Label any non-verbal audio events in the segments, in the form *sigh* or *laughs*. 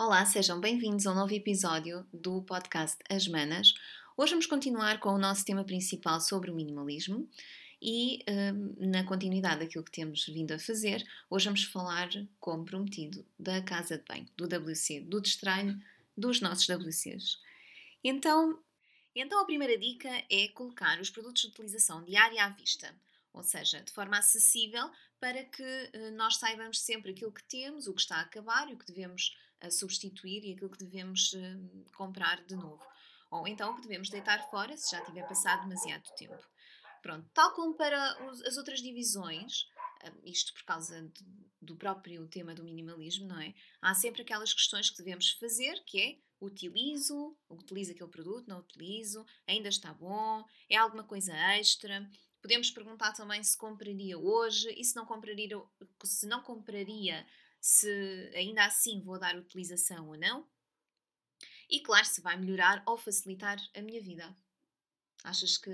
Olá, sejam bem-vindos a um novo episódio do podcast As Manas. Hoje vamos continuar com o nosso tema principal sobre o minimalismo e, hum, na continuidade daquilo que temos vindo a fazer, hoje vamos falar, como prometido, da casa de banho, do WC, do destralho dos nossos WCs. Então, então, a primeira dica é colocar os produtos de utilização diária à vista, ou seja, de forma acessível para que uh, nós saibamos sempre aquilo que temos, o que está a acabar e o que devemos uh, substituir e aquilo que devemos uh, comprar de novo. Ou então que devemos deitar fora se já tiver passado demasiado tempo. Pronto, tal como para as outras divisões, isto por causa do próprio tema do minimalismo, não é? Há sempre aquelas questões que devemos fazer, que é utilizo, utilizo aquele produto, não utilizo, ainda está bom, é alguma coisa extra. Podemos perguntar também se compraria hoje e se não compraria, se não compraria, se ainda assim vou dar utilização ou não. E claro, se vai melhorar ou facilitar a minha vida. Achas que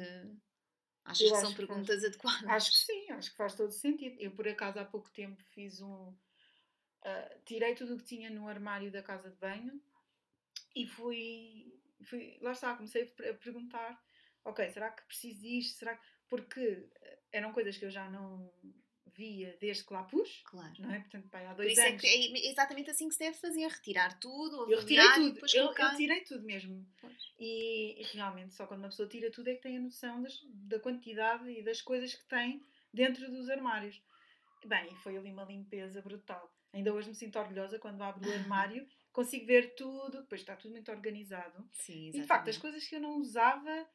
Achas que são que perguntas faz, adequadas? Acho que sim, acho que faz todo sentido. Eu, por acaso, há pouco tempo fiz um. Uh, tirei tudo o que tinha no armário da casa de banho e fui, fui. Lá está, comecei a perguntar: ok, será que preciso disto? Será que porque eh, eram coisas que eu já não via desde que lá pus. Claro. Não é? Portanto, pai, há dois Por isso anos. É, é, exatamente assim que se deve fazer: retirar tudo, eu retirei tudo. Eu, eu, tirei tudo mesmo. E, e, realmente, só quando uma pessoa tira tudo é que tem a noção das, da quantidade e das coisas que tem dentro dos armários. Bem, foi ali uma limpeza brutal. Ainda hoje me sinto orgulhosa quando abro o *laughs* armário, consigo ver tudo, depois está tudo muito organizado. Sim, exatamente. E de facto, as coisas que eu não usava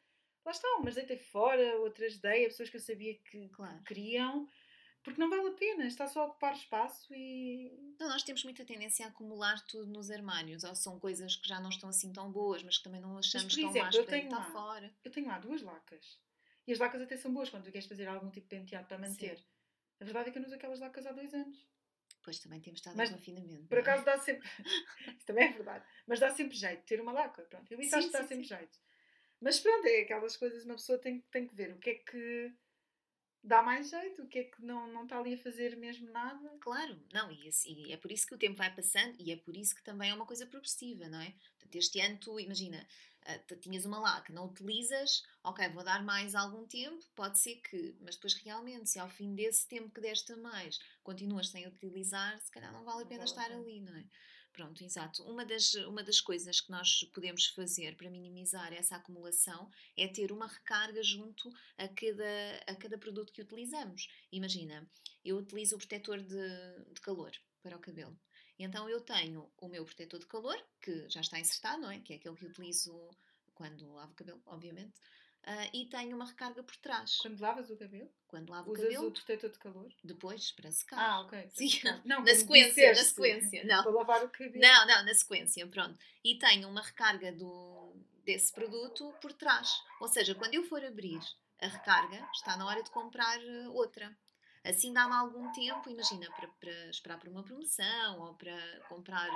lá estão, mas deitei fora, outras dei a pessoas que eu sabia que, claro. queriam, porque não vale a pena, está só a ocupar espaço e. Não, nós temos muita tendência a acumular tudo nos armários, ou são coisas que já não estão assim tão boas, mas que também não achamos mas, tão exemplo, más para estar fora. Eu tenho lá duas lacas. E as lacas até são boas quando tu queres fazer algum tipo de penteado para manter. Sim. A verdade é que eu não uso aquelas lacas há dois anos. Pois também temos estado mas, afinamento. Por é? acaso dá sempre. *laughs* Isso também é verdade. Mas dá sempre jeito ter uma laca. Pronto, eu acho que dá sim, sempre sim. jeito. Mas pronto, é aquelas coisas uma pessoa tem, tem que ver o que é que dá mais jeito, o que é que não, não está ali a fazer mesmo nada. Claro, não, e, e é por isso que o tempo vai passando e é por isso que também é uma coisa progressiva, não é? Portanto, este ano tu, imagina, uh, tinhas uma laca, não utilizas, ok, vou dar mais algum tempo, pode ser que, mas depois realmente, se ao fim desse tempo que deste a mais continuas sem utilizar, se calhar não vale a pena estar ali, não é? Pronto, exato. Uma das, uma das coisas que nós podemos fazer para minimizar essa acumulação é ter uma recarga junto a cada, a cada produto que utilizamos. Imagina, eu utilizo o protetor de, de calor para o cabelo. Então eu tenho o meu protetor de calor, que já está insertado, não é? Que é aquele que utilizo quando lavo o cabelo, obviamente. Uh, e tenho uma recarga por trás. Quando lavas o cabelo? Quando lavo Usas o cabelo. o protetor de calor? Depois, para secar. Ah, ok. Sim. *laughs* Não, na sequência, na sequência. Não. Para lavar o cabelo. Não, não, na sequência, pronto. E tenho uma recarga do, desse produto por trás. Ou seja, quando eu for abrir a recarga, está na hora de comprar eh, outra. Assim dá-me algum tempo, imagina, para, para esperar por uma promoção ou para comprar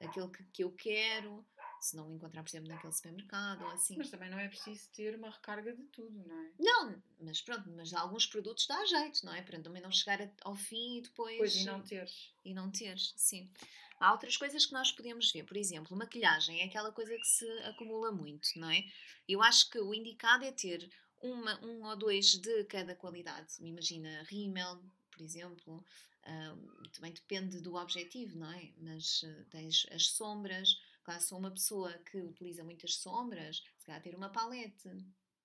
aquele que, que eu quero se não encontrar, por exemplo, naquele supermercado ou assim. Mas também não é preciso ter uma recarga de tudo, não é? Não, mas pronto, mas alguns produtos dá jeito, não é? Para também não chegar ao fim e depois. Pois, e não teres. E não teres, sim. Há outras coisas que nós podemos ver, por exemplo, maquilhagem é aquela coisa que se acumula muito, não é? Eu acho que o indicado é ter uma, um ou dois de cada qualidade. Imagina rímel, por exemplo, uh, também depende do objetivo, não é? Mas uh, tens as sombras, Claro, sou uma pessoa que utiliza muitas sombras, se calhar ter uma palete.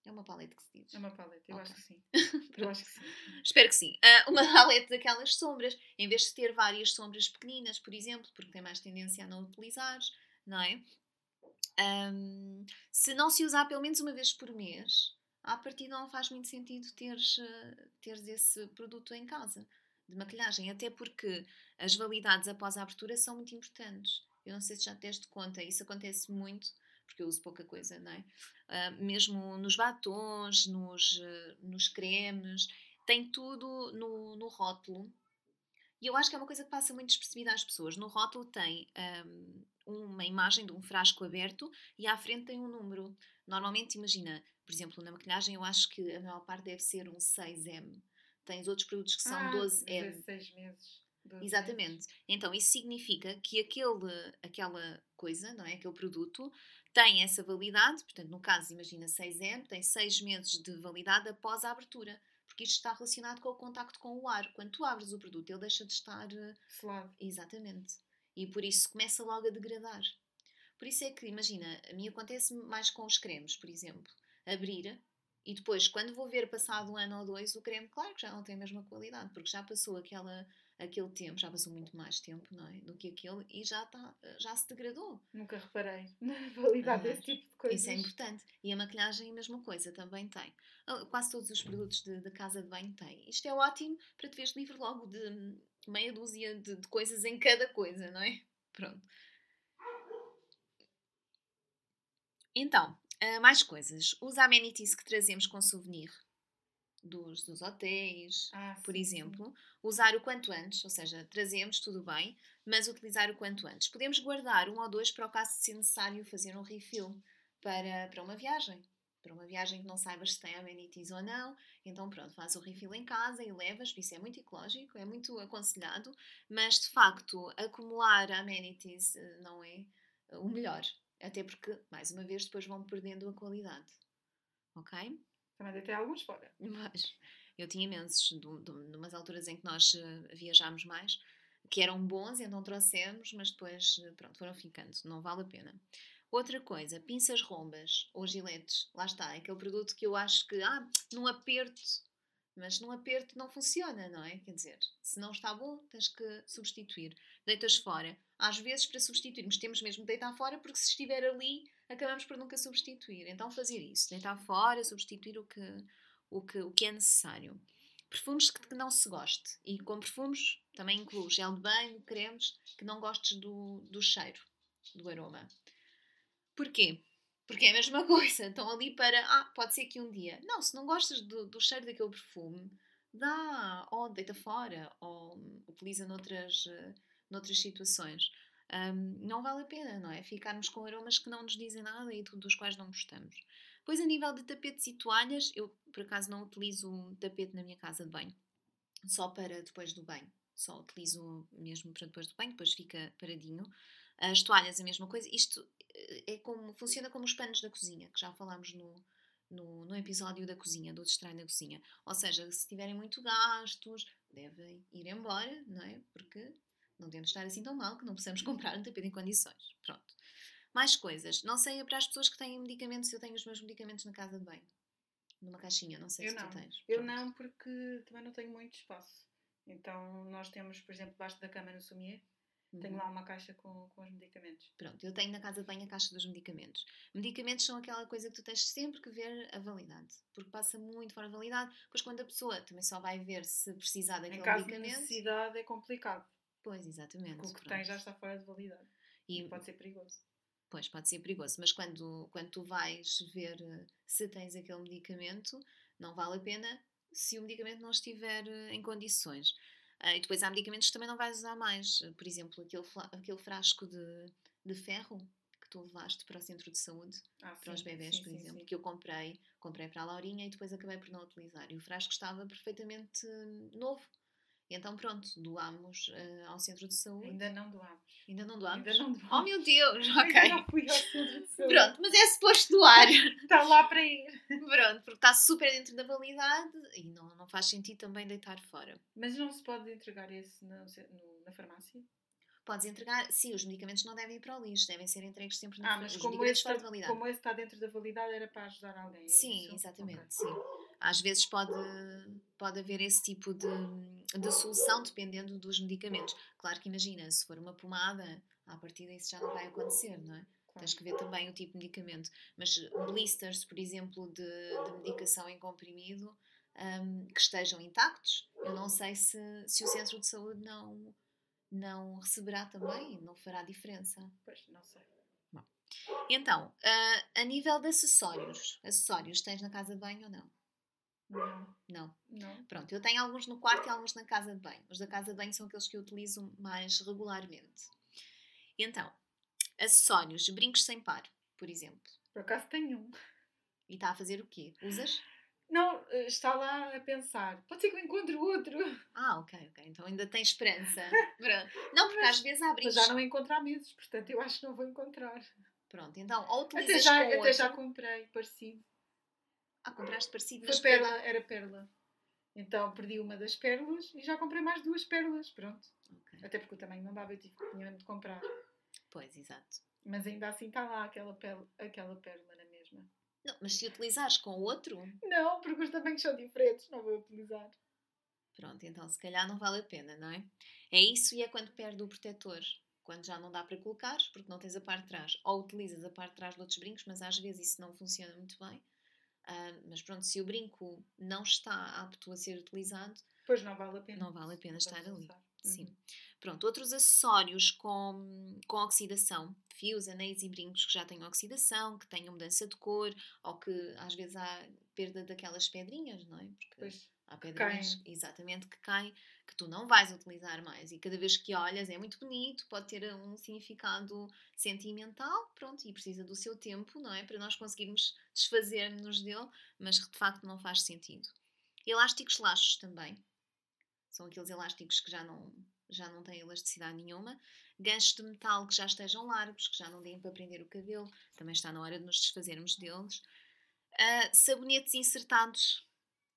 É uma palete que se diz? É uma palete, eu okay. acho que sim. *laughs* eu acho que sim. Espero que sim. Uh, uma *laughs* palete daquelas sombras, em vez de ter várias sombras pequeninas, por exemplo, porque tem mais tendência a não utilizar, não é? Um, se não se usar pelo menos uma vez por mês, a partir não faz muito sentido teres, uh, teres esse produto em casa de maquilhagem, até porque as validades após a abertura são muito importantes. Eu não sei se já te deste conta, isso acontece muito, porque eu uso pouca coisa, não é? Uh, mesmo nos batons, nos, uh, nos cremes, tem tudo no, no rótulo. E eu acho que é uma coisa que passa muito despercebida às pessoas. No rótulo tem um, uma imagem de um frasco aberto e à frente tem um número. Normalmente, imagina, por exemplo, na maquilhagem, eu acho que a maior parte deve ser um 6M. Tens outros produtos que são ah, 12M. 16 meses. Exatamente. Então, isso significa que aquele, aquela coisa, não é? Aquele produto tem essa validade, portanto, no caso, imagina 6M, tem 6 meses de validade após a abertura. Porque isto está relacionado com o contacto com o ar. Quando tu abres o produto, ele deixa de estar. Selado. Exatamente. E por isso começa logo a degradar. Por isso é que, imagina, a mim acontece mais com os cremes, por exemplo. Abrir e depois, quando vou ver passado um ano ou dois, o creme, claro que já não tem a mesma qualidade, porque já passou aquela, aquele tempo, já passou muito mais tempo, não é? Do que aquele e já, tá, já se degradou. Nunca reparei na *laughs* validade desse tipo de coisas. Isso é importante. E a maquilhagem, a mesma coisa, também tem. Ah, quase todos os produtos de, de casa de banho têm. Isto é ótimo para te veres livre logo de meia dúzia de, de coisas em cada coisa, não é? Pronto. Então, Uh, mais coisas. Os amenities que trazemos com souvenir dos, dos hotéis, ah, por sim, exemplo. Sim. Usar o quanto antes, ou seja, trazemos, tudo bem, mas utilizar o quanto antes. Podemos guardar um ou dois para o caso de ser necessário fazer um refill para, para uma viagem. Para uma viagem que não saibas se tem amenities ou não, então pronto, faz o refill em casa e levas, isso é muito ecológico, é muito aconselhado, mas de facto acumular amenities eh, não é o melhor. Até porque, mais uma vez, depois vão perdendo a qualidade. Ok? Também dei até alguns fora. Mas eu tinha imensos, de, umas alturas em que nós uh, viajámos mais, que eram bons, então trouxemos, mas depois, uh, pronto, foram ficando. Não vale a pena. Outra coisa, pinças rombas ou giletes, lá está, é aquele produto que eu acho que, ah, num aperto, mas num aperto não funciona, não é? Quer dizer, se não está bom, tens que substituir. Deitas fora às vezes para substituirmos temos mesmo de deitar fora porque se estiver ali acabamos por nunca substituir. Então fazer isso, deitar fora, substituir o que, o que, o que é necessário. Perfumes que não se goste. E com perfumes também incluo gel de banho, cremes que não gostes do, do cheiro, do aroma. Porquê? Porque é a mesma *laughs* coisa. Estão ali para. Ah, pode ser que um dia. Não, se não gostas do, do cheiro daquele perfume, dá, ou deita fora, ou utiliza noutras noutras situações. Um, não vale a pena, não é? Ficarmos com aromas que não nos dizem nada e dos quais não gostamos. Pois, a nível de tapetes e toalhas, eu por acaso não utilizo um tapete na minha casa de banho, só para depois do banho. Só utilizo mesmo para depois do banho, depois fica paradinho. As toalhas, a mesma coisa. Isto eh, é como, funciona como os panos da cozinha, que já falámos no, no, no episódio da cozinha, do destranho da cozinha. Ou seja, se tiverem muito gastos, devem ir embora, não é? Porque não temos de estar assim tão mal que não possamos *laughs* comprar um tapete em condições. Pronto. Mais coisas. Não sei, é para as pessoas que têm medicamentos, eu tenho os meus medicamentos na casa de banho. Numa caixinha, não sei eu se não. tu tens. Eu não, porque também não tenho muito espaço. Então, nós temos, por exemplo, debaixo da cama no Sumier, uhum. tenho lá uma caixa com, com os medicamentos. Pronto, eu tenho na casa de banho a caixa dos medicamentos. Medicamentos são aquela coisa que tu tens sempre que ver a validade, porque passa muito fora da validade. Pois quando a pessoa também só vai ver se precisar daquele em caso medicamento. De necessidade é complicado. Pois, exatamente. Porque o que pronto. tem já está fora de validade. E, e pode ser perigoso. Pois, pode ser perigoso, mas quando, quando tu vais ver eh, se tens aquele medicamento, não vale a pena se o medicamento não estiver eh, em condições. Uh, e depois há medicamentos que também não vais usar mais. Por exemplo, aquele, aquele frasco de, de ferro que tu levaste para o centro de saúde, ah, para sim, os bebés, sim, por sim, exemplo, que eu comprei, comprei para a Laurinha e depois acabei por não utilizar. E o frasco estava perfeitamente novo. E então, pronto, doámos uh, ao centro de saúde. Ainda não doámos. Ainda não doámos? Ainda não doámos. Oh meu Deus, ok. Ainda não fui ao centro de saúde. Pronto, mas é suposto doar. está *laughs* lá para ir. Pronto, porque está super dentro da validade e não, não faz sentido também deitar fora. Mas não se pode entregar esse na, na farmácia? Podes entregar, sim, os medicamentos não devem ir para o lixo, devem ser entregues sempre na ah, mas como esse, está, como esse está dentro da validade, era para ajudar alguém. É sim, exatamente, okay. sim. Às vezes pode, pode haver esse tipo de, de solução dependendo dos medicamentos. Claro que imagina, se for uma pomada, a partir disso já não vai acontecer, não é? Claro. Tens que ver também o tipo de medicamento. Mas blisters, por exemplo, de, de medicação em comprimido, um, que estejam intactos, eu não sei se, se o centro de saúde não, não receberá também, não fará diferença. Pois, não sei. Bom. Então, uh, a nível de acessórios, acessórios tens na casa de banho ou não? Não. Não. Não. Pronto, eu tenho alguns no quarto e alguns na casa de banho. Os da casa de banho são aqueles que eu utilizo mais regularmente. Então, acessórios, brincos sem par, por exemplo. Por acaso tenho um. E está a fazer o quê? Usas? Não, eh, está lá a pensar. Pode ser que eu encontre outro. Ah, ok, ok. Então ainda tem esperança. *laughs* não, porque às vezes há brincos. Mas já não encontro há meses, portanto eu acho que não vou encontrar. Pronto, então, ou utilizas até já, com até outro... já comprei, parecido. Ah, compraste parecido. Foi era perla. Então perdi uma das pérolas e já comprei mais duas pérolas, pronto. Okay. Até porque o tamanho não dava, eu tive, tinha mesmo de comprar. Pois, exato. Mas ainda assim está lá aquela, pérola, aquela pérola na mesma. Não, mas se utilizares com outro. Não, porque os tamanhos são diferentes, não vou utilizar. Pronto, então se calhar não vale a pena, não é? É isso e é quando perde o protetor. Quando já não dá para colocar, porque não tens a parte de trás. Ou utilizas a parte de trás de outros brincos, mas às vezes isso não funciona muito bem. Uh, mas pronto, se o brinco não está apto a ser utilizado, pois não vale a pena. Não vale a pena estar ali. Usar. Sim. Uhum. Pronto, outros acessórios com, com oxidação, fios, anéis e brincos que já têm oxidação, que tenham mudança de cor, ou que às vezes há perda daquelas pedrinhas, não é? Porque pois, há pedrinhas, exatamente, que caem, que tu não vais utilizar mais. E cada vez que olhas é muito bonito, pode ter um significado sentimental, pronto, e precisa do seu tempo, não é? Para nós conseguirmos desfazer-nos dele, mas que de facto não faz sentido. Elásticos laxos também. São aqueles elásticos que já não já não têm elasticidade nenhuma. Ganchos de metal que já estejam largos, que já não deem para prender o cabelo, também está na hora de nos desfazermos deles. Uh, sabonetes insertados,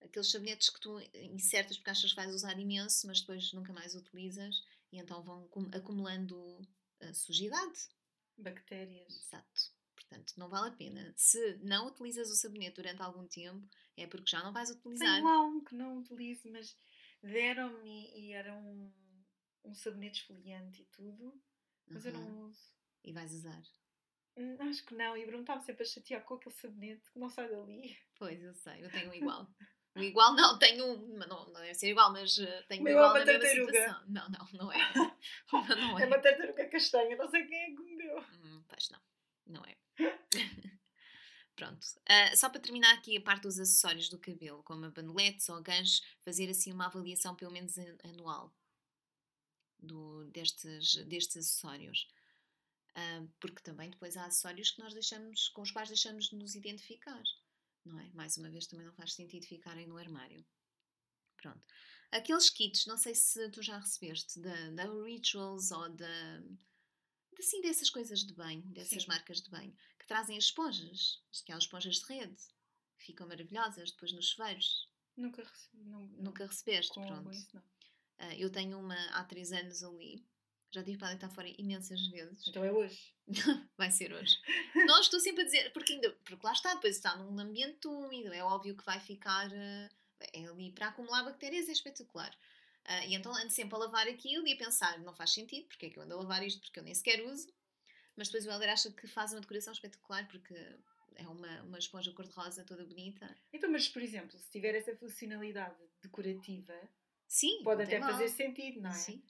aqueles sabonetes que tu insertas porque achas que vais usar imenso, mas depois nunca mais utilizas e então vão acumulando uh, sujidade. Bactérias. Exato. Portanto, não vale a pena. Se não utilizas o sabonete durante algum tempo, é porque já não vais utilizar. Tenho lá um que não utilizo, mas deram-me e era um um sabonete esfoliante e tudo, mas uhum. eu não uso. E vais usar? Hum, acho que não, e Bruno estava sempre a chatear com aquele sabonete que não sai dali. Pois, eu sei, eu tenho um igual. *laughs* O igual não, tenho um, não, não deve ser igual, mas uh, tenho um igual é na mesma situação. Não, não, não é. *laughs* não é. É uma tartaruga castanha, não sei quem é que me deu. Hum, pois não, não é. *laughs* Pronto. Uh, só para terminar aqui a parte dos acessórios do cabelo, como a bandoletes ou ganchos, fazer assim uma avaliação pelo menos anual do, destes, destes acessórios. Uh, porque também depois há acessórios que nós deixamos, com os quais deixamos de nos identificar, não é? Mais uma vez também não faz sentido ficarem no armário. Pronto. Aqueles kits, não sei se tu já recebeste da, da Rituals ou da, assim, dessas coisas de banho, dessas Sim. marcas de banho, que trazem as esponjas, aquelas esponjas de rede, que ficam maravilhosas depois nos chuveiros. Nunca, recebi, não, Nunca recebeste, pronto. Isso, não. Uh, eu tenho uma há 3 anos ali. Já tive para deitar fora imensas vezes. Então é hoje. *laughs* vai ser hoje. Não estou sempre a dizer, porque, ainda, porque lá está, depois está num ambiente úmido, é óbvio que vai ficar. Uh, é ali para acumular bactérias, é espetacular. Uh, e então ando sempre a lavar aquilo e a pensar, não faz sentido, porque é que eu ando a lavar isto, porque eu nem sequer uso. Mas depois o Helder acha que faz uma decoração espetacular, porque é uma, uma esponja cor-de-rosa toda bonita. Então, mas por exemplo, se tiver essa funcionalidade decorativa, Sim, pode até fazer sentido, não é? Sim.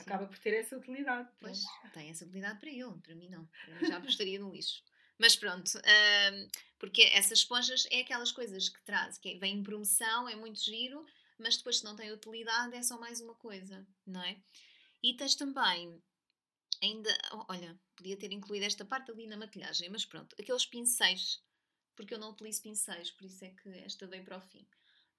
Acaba por ter essa utilidade. Pois, tem essa utilidade para ele, para mim não. Para mim já apostaria no lixo. Mas pronto, um, porque essas esponjas é aquelas coisas que traz, que vem em promoção, é muito giro, mas depois se não tem utilidade é só mais uma coisa, não é? E tens também, ainda, olha, podia ter incluído esta parte ali na maquilhagem, mas pronto, aqueles pincéis, porque eu não utilizo pincéis, por isso é que esta veio para o fim.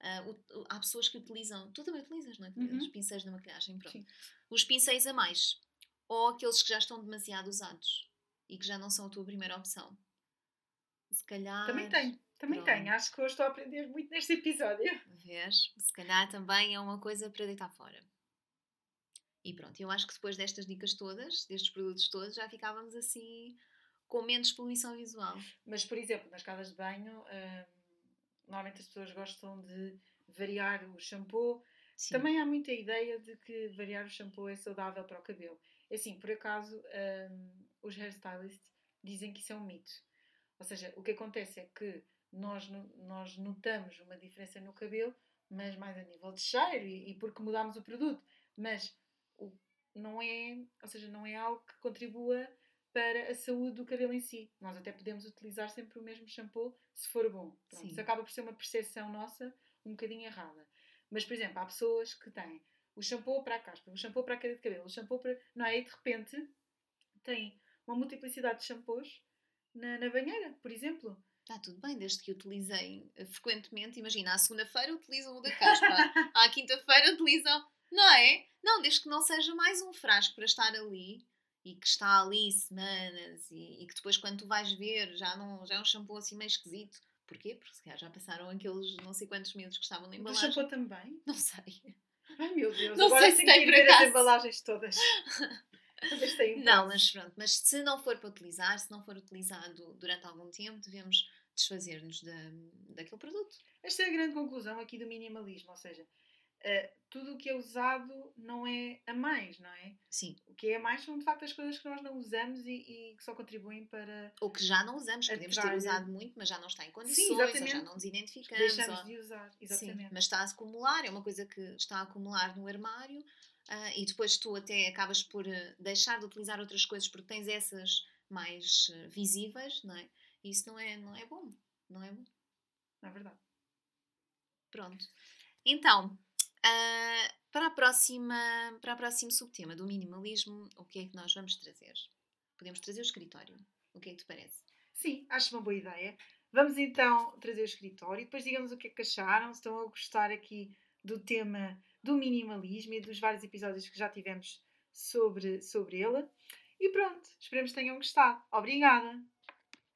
Uh, há pessoas que utilizam, tu também utilizas, não é? Uhum. Os pincéis da maquilhagem, pronto. Sim. Os pincéis a mais. Ou aqueles que já estão demasiado usados e que já não são a tua primeira opção. Se calhar. Também tenho, também pronto. tenho. Acho que hoje estou a aprender muito neste episódio. Vês? Se calhar também é uma coisa para deitar fora. E pronto, eu acho que depois destas dicas todas, destes produtos todos, já ficávamos assim com menos poluição visual. Mas, por exemplo, nas casas de banho. Hum normalmente as pessoas gostam de variar o shampoo. Sim. Também há muita ideia de que variar o shampoo é saudável para o cabelo. É assim, por acaso, um, os hairstylists dizem que isso é um mito. Ou seja, o que acontece é que nós, nós notamos uma diferença no cabelo, mas mais a nível de cheiro e, e porque mudamos o produto. Mas o, não é, ou seja, não é algo que contribua para a saúde do cabelo em si. Nós até podemos utilizar sempre o mesmo shampoo se for bom. Pronto, isso acaba por ser uma percepção nossa um bocadinho errada. Mas, por exemplo, há pessoas que têm o shampoo para a caspa, o shampoo para a queda de cabelo, o shampoo para. Não é? E de repente tem uma multiplicidade de shampoos na, na banheira, por exemplo. Está tudo bem, desde que utilizei eh, frequentemente. Imagina, à segunda-feira utilizam o da caspa, *laughs* à quinta-feira utilizam. Não é? Não, desde que não seja mais um frasco para estar ali e que está ali semanas e, e, que depois quando tu vais ver já, não, já é um shampoo assim meio esquisito. Porquê? Porque se calhar já passaram aqueles não sei quantos meses que estavam na embalagem. O shampoo também? Não sei. Ai meu Deus, não agora sei *laughs* se tem que ver as embalagens todas. não, mas pronto, mas se não for para utilizar, se não for utilizado durante algum tempo, devemos desfazer-nos da, daquele produto. Esta é a grande conclusão aqui do minimalismo, ou seja, uh, tudo o que é usado não é a mais, não é? Sim. O que é a mais são de facto as coisas que nós não usamos e, e que só contribuem para. Ou que já não usamos, podemos ter usado muito, mas já não está em condições, Sim, ou já não nos identificamos. Deixamos ou... de usar, exatamente. Sim, mas está a acumular, é uma coisa que está a acumular no armário uh, e depois tu até acabas por uh, deixar de utilizar outras coisas porque tens essas mais visíveis, não é? E isso não é, não é bom, não é bom. Não é verdade. Pronto. Então, Uh, para, a próxima, para o próximo subtema do minimalismo, o que é que nós vamos trazer? Podemos trazer o escritório. O que é que te parece? Sim, acho uma boa ideia. Vamos então trazer o escritório e depois digamos o que é que acharam, se estão a gostar aqui do tema do minimalismo e dos vários episódios que já tivemos sobre, sobre ele. E pronto, esperemos que tenham gostado. Obrigada!